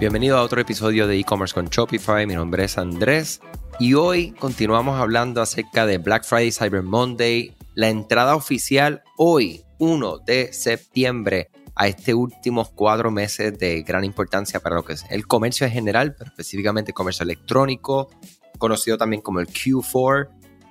Bienvenido a otro episodio de e-commerce con Shopify. Mi nombre es Andrés y hoy continuamos hablando acerca de Black Friday, Cyber Monday, la entrada oficial hoy, 1 de septiembre, a este últimos cuatro meses de gran importancia para lo que es el comercio en general, pero específicamente el comercio electrónico, conocido también como el Q4.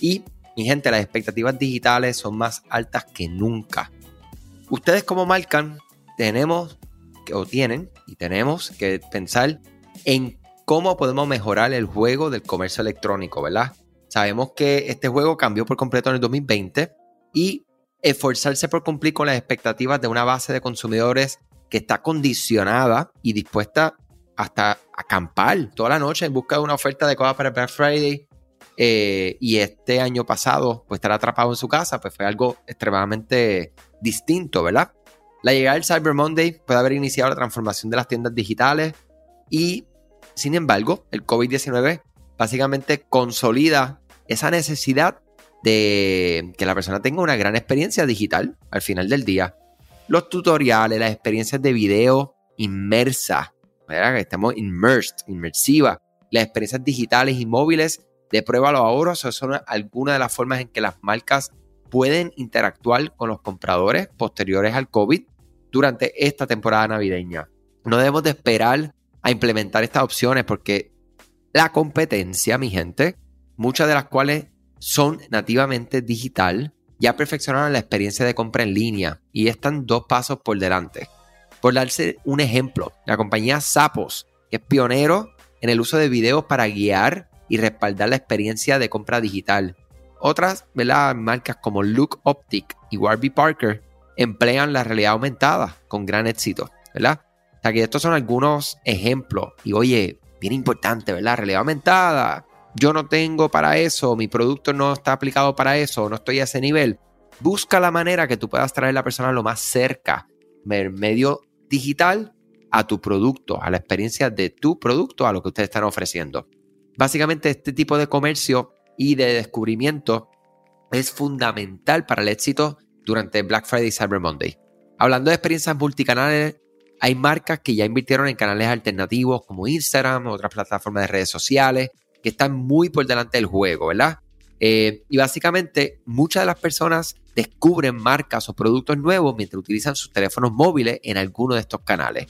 Y, mi gente, las expectativas digitales son más altas que nunca. Ustedes como marcan tenemos o tienen y tenemos que pensar en cómo podemos mejorar el juego del comercio electrónico, ¿verdad? Sabemos que este juego cambió por completo en el 2020 y esforzarse por cumplir con las expectativas de una base de consumidores que está condicionada y dispuesta hasta acampar toda la noche en busca de una oferta de cosas para Black Friday. Eh, y este año pasado, pues estar atrapado en su casa, pues fue algo extremadamente distinto, ¿verdad? La llegada del Cyber Monday puede haber iniciado la transformación de las tiendas digitales y, sin embargo, el COVID-19 básicamente consolida esa necesidad de que la persona tenga una gran experiencia digital al final del día. Los tutoriales, las experiencias de video inmersa, ¿verdad? que estemos immersed, inmersiva, las experiencias digitales y móviles de prueba a los ahorros, son algunas de las formas en que las marcas pueden interactuar con los compradores posteriores al COVID durante esta temporada navideña. No debemos de esperar a implementar estas opciones porque la competencia, mi gente, muchas de las cuales son nativamente digital, ya perfeccionaron la experiencia de compra en línea y están dos pasos por delante. Por darse un ejemplo, la compañía Sapos, que es pionero en el uso de videos para guiar y respaldar la experiencia de compra digital. Otras marcas como Look Optic y Warby Parker emplean la realidad aumentada con gran éxito, ¿verdad? O estos son algunos ejemplos. Y oye, bien importante, ¿verdad? Realidad aumentada, yo no tengo para eso, mi producto no está aplicado para eso, no estoy a ese nivel. Busca la manera que tú puedas traer a la persona lo más cerca, medio digital, a tu producto, a la experiencia de tu producto, a lo que ustedes están ofreciendo. Básicamente este tipo de comercio y de descubrimiento es fundamental para el éxito durante Black Friday y Cyber Monday. Hablando de experiencias multicanales, hay marcas que ya invirtieron en canales alternativos como Instagram, otras plataformas de redes sociales, que están muy por delante del juego, ¿verdad? Eh, y básicamente muchas de las personas descubren marcas o productos nuevos mientras utilizan sus teléfonos móviles en alguno de estos canales.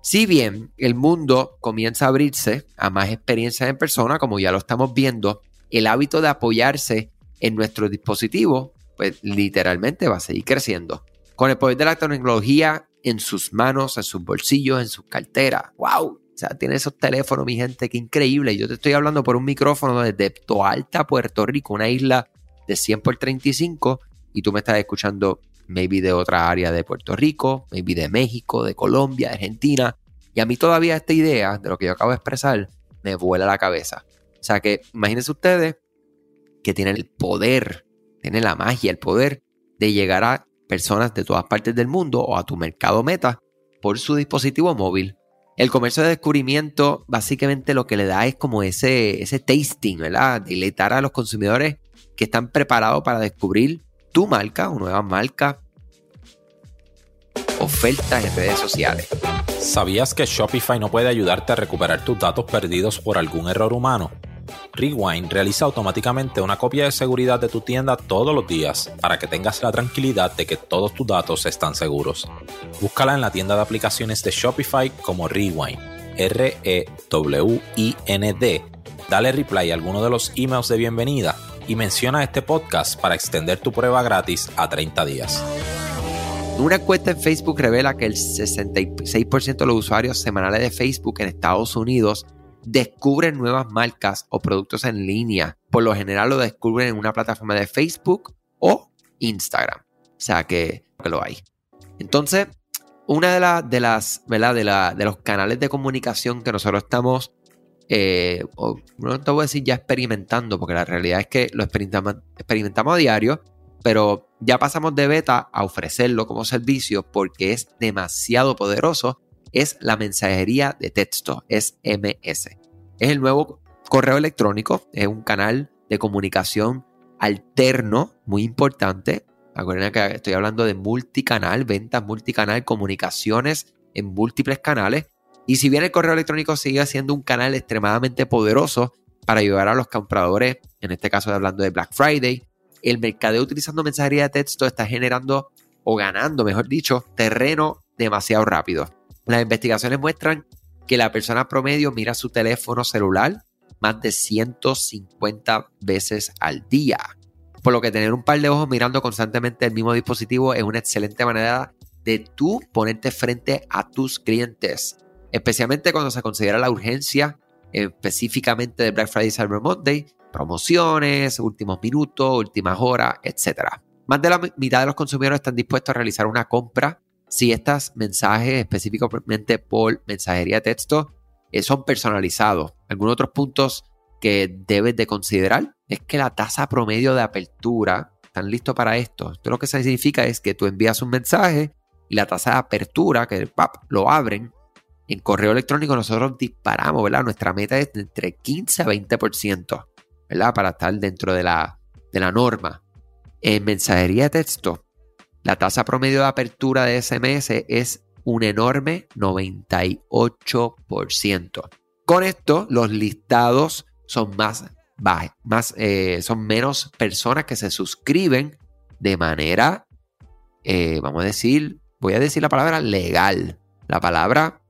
Si bien el mundo comienza a abrirse a más experiencias en persona, como ya lo estamos viendo, el hábito de apoyarse en nuestro dispositivo, pues literalmente va a seguir creciendo. Con el poder de la tecnología en sus manos, en sus bolsillos, en sus carteras. ¡Wow! O sea, tiene esos teléfonos, mi gente, qué increíble. Yo te estoy hablando por un micrófono desde Toalta, Puerto Rico, una isla de 100 por 35, y tú me estás escuchando maybe de otra área de Puerto Rico, maybe de México, de Colombia, Argentina. Y a mí todavía esta idea de lo que yo acabo de expresar me vuela la cabeza. O sea que imagínense ustedes que tienen el poder, tienen la magia, el poder de llegar a personas de todas partes del mundo o a tu mercado meta por su dispositivo móvil. El comercio de descubrimiento básicamente lo que le da es como ese, ese tasting, ¿verdad? Diletar a los consumidores que están preparados para descubrir tu marca o nueva marca, ofertas en redes sociales. ¿Sabías que Shopify no puede ayudarte a recuperar tus datos perdidos por algún error humano? Rewind realiza automáticamente una copia de seguridad de tu tienda todos los días para que tengas la tranquilidad de que todos tus datos están seguros. Búscala en la tienda de aplicaciones de Shopify como Rewind, R-E-W-I-N-D. Dale reply a alguno de los emails de bienvenida y menciona este podcast para extender tu prueba gratis a 30 días. Una encuesta en Facebook revela que el 66% de los usuarios semanales de Facebook en Estados Unidos descubren nuevas marcas o productos en línea. Por lo general lo descubren en una plataforma de Facebook o Instagram. O sea que, lo hay. Entonces, una de, de las, ¿verdad? De, la, de, los canales de comunicación que nosotros estamos, eh, no te voy a decir ya experimentando, porque la realidad es que lo experimentamos, experimentamos a diario, pero ya pasamos de beta a ofrecerlo como servicio porque es demasiado poderoso es la mensajería de texto, es MS. Es el nuevo correo electrónico, es un canal de comunicación alterno muy importante. Acuérdense que estoy hablando de multicanal, ventas multicanal, comunicaciones en múltiples canales. Y si bien el correo electrónico sigue siendo un canal extremadamente poderoso para ayudar a los compradores, en este caso hablando de Black Friday, el mercadeo utilizando mensajería de texto está generando o ganando, mejor dicho, terreno demasiado rápido. Las investigaciones muestran que la persona promedio mira su teléfono celular más de 150 veces al día. Por lo que tener un par de ojos mirando constantemente el mismo dispositivo es una excelente manera de tú ponerte frente a tus clientes, especialmente cuando se considera la urgencia específicamente de Black Friday Cyber Monday, promociones, últimos minutos, últimas horas, etc. Más de la mitad de los consumidores están dispuestos a realizar una compra si estos mensajes específicamente por mensajería de texto eh, son personalizados. Algunos otros puntos que debes de considerar es que la tasa promedio de apertura, ¿están listos para esto? Esto lo que significa es que tú envías un mensaje y la tasa de apertura, que pap, lo abren, en correo electrónico nosotros disparamos, ¿verdad? Nuestra meta es de entre 15 a 20%, ¿verdad? Para estar dentro de la, de la norma. En mensajería de texto, la tasa promedio de apertura de SMS es un enorme 98%. Con esto, los listados son más, eh, son menos personas que se suscriben de manera, eh, vamos a decir, voy a decir la palabra legal, la palabra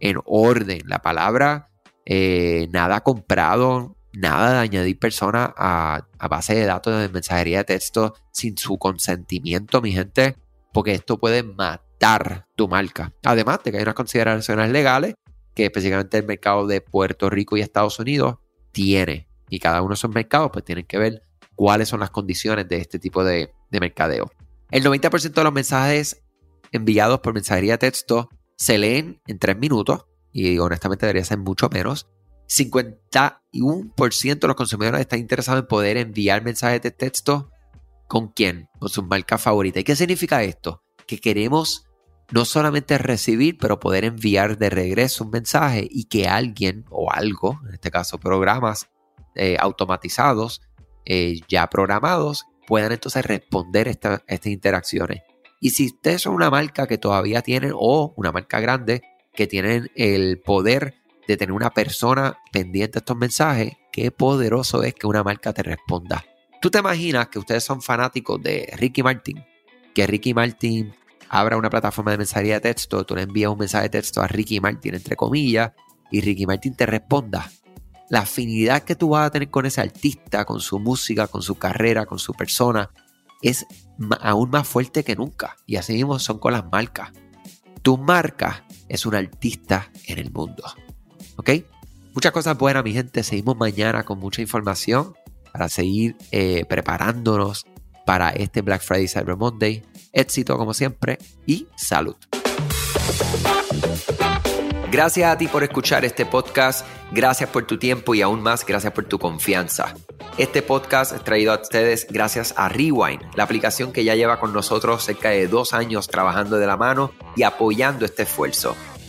en orden, la palabra eh, nada comprado, nada de añadir personas a, base de datos de mensajería de texto sin su consentimiento, mi gente, porque esto puede matar tu marca. Además de que hay unas consideraciones legales que específicamente el mercado de Puerto Rico y Estados Unidos tiene. Y cada uno de esos mercados pues tienen que ver cuáles son las condiciones de este tipo de, de mercadeo. El 90% de los mensajes enviados por mensajería de texto se leen en 3 minutos y honestamente debería ser mucho menos. 51% de los consumidores están interesados en poder enviar mensajes de texto con quién, con sus marcas favoritas. ¿Y qué significa esto? Que queremos no solamente recibir, pero poder enviar de regreso un mensaje y que alguien o algo, en este caso programas eh, automatizados, eh, ya programados, puedan entonces responder estas interacciones. Y si ustedes son una marca que todavía tienen, o una marca grande, que tienen el poder de tener una persona pendiente de estos mensajes, qué poderoso es que una marca te responda. Tú te imaginas que ustedes son fanáticos de Ricky Martin, que Ricky Martin abra una plataforma de mensajería de texto, tú le envías un mensaje de texto a Ricky Martin, entre comillas, y Ricky Martin te responda. La afinidad que tú vas a tener con ese artista, con su música, con su carrera, con su persona, es aún más fuerte que nunca. Y así mismo son con las marcas. Tu marca es un artista en el mundo. ¿Ok? Muchas cosas buenas, mi gente. Seguimos mañana con mucha información para seguir eh, preparándonos para este Black Friday Cyber Monday. Éxito como siempre y salud. Gracias a ti por escuchar este podcast, gracias por tu tiempo y aún más gracias por tu confianza. Este podcast es traído a ustedes gracias a Rewind, la aplicación que ya lleva con nosotros cerca de dos años trabajando de la mano y apoyando este esfuerzo.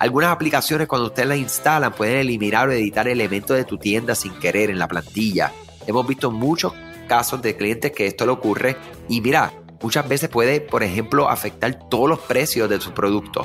Algunas aplicaciones cuando ustedes las instalan pueden eliminar o editar elementos de tu tienda sin querer en la plantilla. Hemos visto muchos casos de clientes que esto le ocurre y mira, muchas veces puede, por ejemplo, afectar todos los precios de su producto.